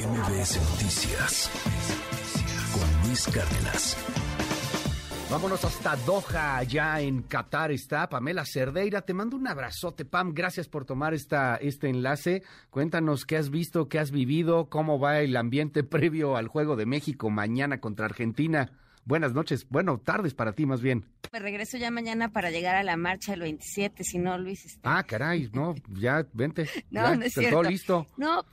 MBS Noticias con Luis Cárdenas. Vámonos hasta Doha, ya en Qatar está Pamela Cerdeira. Te mando un abrazote, Pam. Gracias por tomar esta, este enlace. Cuéntanos qué has visto, qué has vivido, cómo va el ambiente previo al Juego de México mañana contra Argentina. Buenas noches, bueno, tardes para ti más bien. Me regreso ya mañana para llegar a la marcha el 27, si no, Luis. Este... Ah, caray, no, ya, vente. no, ya, no es todo listo. No,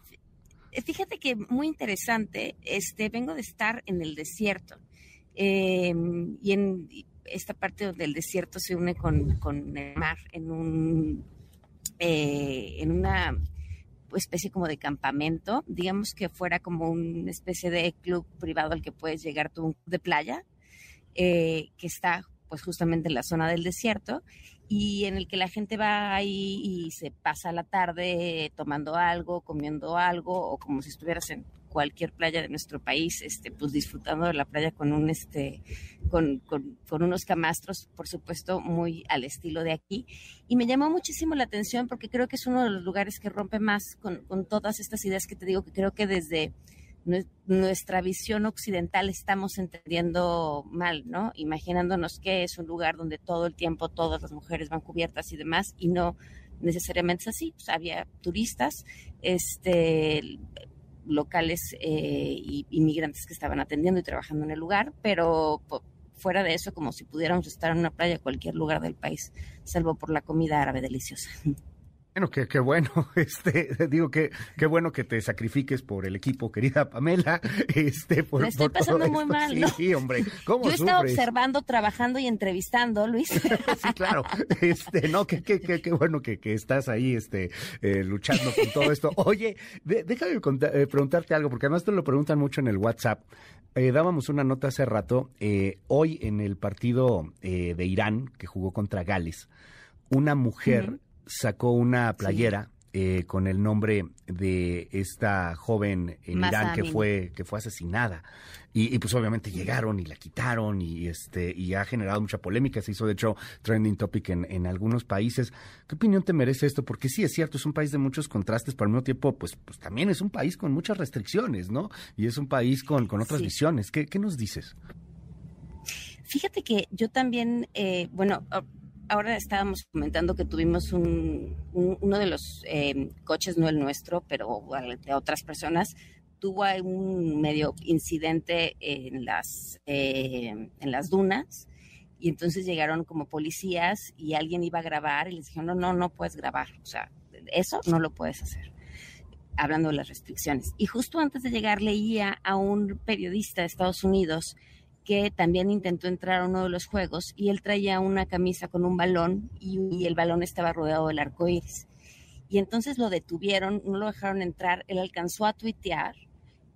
fíjate que muy interesante, este, vengo de estar en el desierto. eh, y en esta parte del desierto se une con, con el mar en un eh, en una especie como de campamento, digamos que fuera como una especie de club privado al que puedes llegar tú, de playa, eh, que está pues justamente en la zona del desierto y en el que la gente va ahí y se pasa la tarde tomando algo, comiendo algo o como si estuvieras en cualquier playa de nuestro país, este, pues disfrutando de la playa con un este, con, con, unos camastros, por supuesto, muy al estilo de aquí. Y me llamó muchísimo la atención porque creo que es uno de los lugares que rompe más con, con todas estas ideas que te digo que creo que desde nuestra visión occidental estamos entendiendo mal, ¿no? Imaginándonos que es un lugar donde todo el tiempo todas las mujeres van cubiertas y demás, y no necesariamente es así. Había turistas, este locales eh, y inmigrantes que estaban atendiendo y trabajando en el lugar, pero fuera de eso, como si pudiéramos estar en una playa cualquier lugar del país, salvo por la comida árabe deliciosa. Bueno, qué, qué bueno, este, digo que qué bueno que te sacrifiques por el equipo, querida Pamela. Este, por, Me estoy por pasando todo muy esto. mal, sí, ¿no? Sí, hombre, ¿cómo Yo estaba observando, trabajando y entrevistando, Luis. sí, claro. Este, no, qué, qué, qué, qué bueno que, que estás ahí, este, eh, luchando con todo esto. Oye, de- déjame eh, preguntarte algo, porque además te lo preguntan mucho en el WhatsApp. Eh, dábamos una nota hace rato, eh, hoy en el partido de Irán, que jugó contra Gales, una mujer. Sacó una playera eh, con el nombre de esta joven en Irán que Amini. fue, que fue asesinada. Y, y, pues obviamente llegaron y la quitaron y este y ha generado mucha polémica. Se hizo de hecho trending topic en, en algunos países. ¿Qué opinión te merece esto? Porque sí es cierto, es un país de muchos contrastes, pero al mismo tiempo, pues, pues también es un país con muchas restricciones, ¿no? Y es un país con, con otras Sí. visiones. ¿Qué, qué nos dices? Fíjate que yo también, eh, bueno, ahora estábamos comentando que tuvimos un, un- uno de los eh, coches, no el nuestro, pero de otras personas, tuvo un medio incidente en las, eh, en las dunas y entonces llegaron como policías y alguien iba a grabar y les dijeron, no, no, no puedes grabar, o sea, eso no lo puedes hacer hablando de las restricciones. Y justo antes de llegar leía a un periodista de Estados Unidos que también intentó entrar a uno de los juegos y él traía una camisa con un balón y, el balón estaba rodeado del arco iris. Y entonces lo detuvieron, no lo dejaron entrar, él alcanzó a tuitear,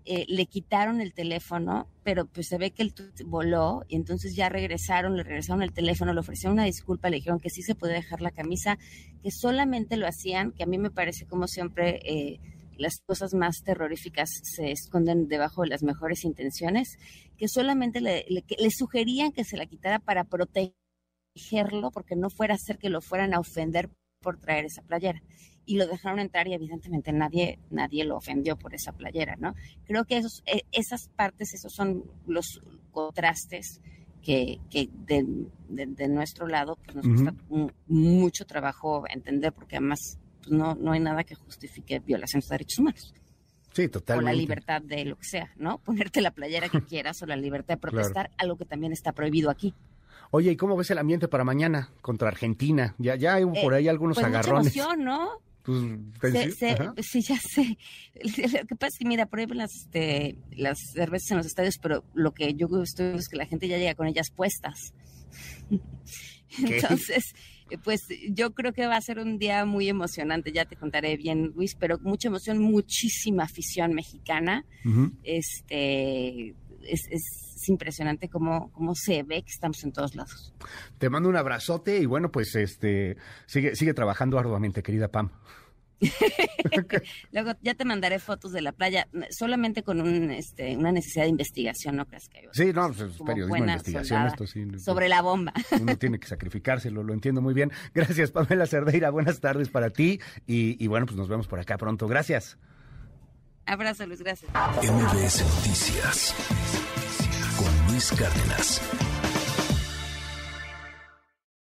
eh, le quitaron el teléfono, pero pues se ve que el tuit voló y entonces ya regresaron, le regresaron el teléfono, le ofrecieron una disculpa, le dijeron que sí se podía dejar la camisa, que solamente lo hacían, que a mí me parece como siempre eh, las cosas más terroríficas se esconden debajo de las mejores intenciones, que solamente le, le, que le sugerían que se la quitara para protegerlo, porque no fuera a ser que lo fueran a ofender por traer esa playera. Y lo dejaron entrar y evidentemente nadie, nadie lo ofendió por esa playera, ¿no? Creo que esos, eh, esas partes, esos son los contrastes que, que de, de, de, nuestro lado pues nos uh -huh. cuesta mucho trabajo entender, porque además pues no, no hay nada que justifique violaciones de derechos humanos. Sí, totalmente. O la libertad de lo que sea, ¿no? Ponerte la playera que quieras o la libertad de protestar, claro. algo que también está prohibido aquí. Oye, ¿y cómo ves el ambiente para mañana contra Argentina? Ya, ya hay por ahí algunos pues agarrones. Mucha emoción, ¿no? Pues, se, se, sí, ya sé. Lo que pasa es que, mira, prohíben las, este, las cervezas en los estadios, pero lo que yo estoy es que la gente ya llega con ellas puestas. ¿Qué? Entonces, pues yo creo que va a ser un día muy emocionante, ya te contaré bien, Luis, pero mucha emoción, muchísima afición mexicana. Uh -huh. Este es, es impresionante cómo, cómo se ve que estamos en todos lados. Te mando un abrazote y bueno, pues este sigue, sigue trabajando arduamente, querida Pam. Luego ya te mandaré fotos de la playa, solamente con un, este, una necesidad de investigación, ¿no crees que Sí, no, pues, es periodismo de investigación esto sí. Sobre la bomba. Uno tiene que sacrificárselo, lo entiendo muy bien. Gracias, Pamela Cerdeira, buenas tardes para ti y, y bueno, pues nos vemos por acá pronto. Gracias. Abrazo, Luis, gracias. MBS Noticias con Luis Cárdenas.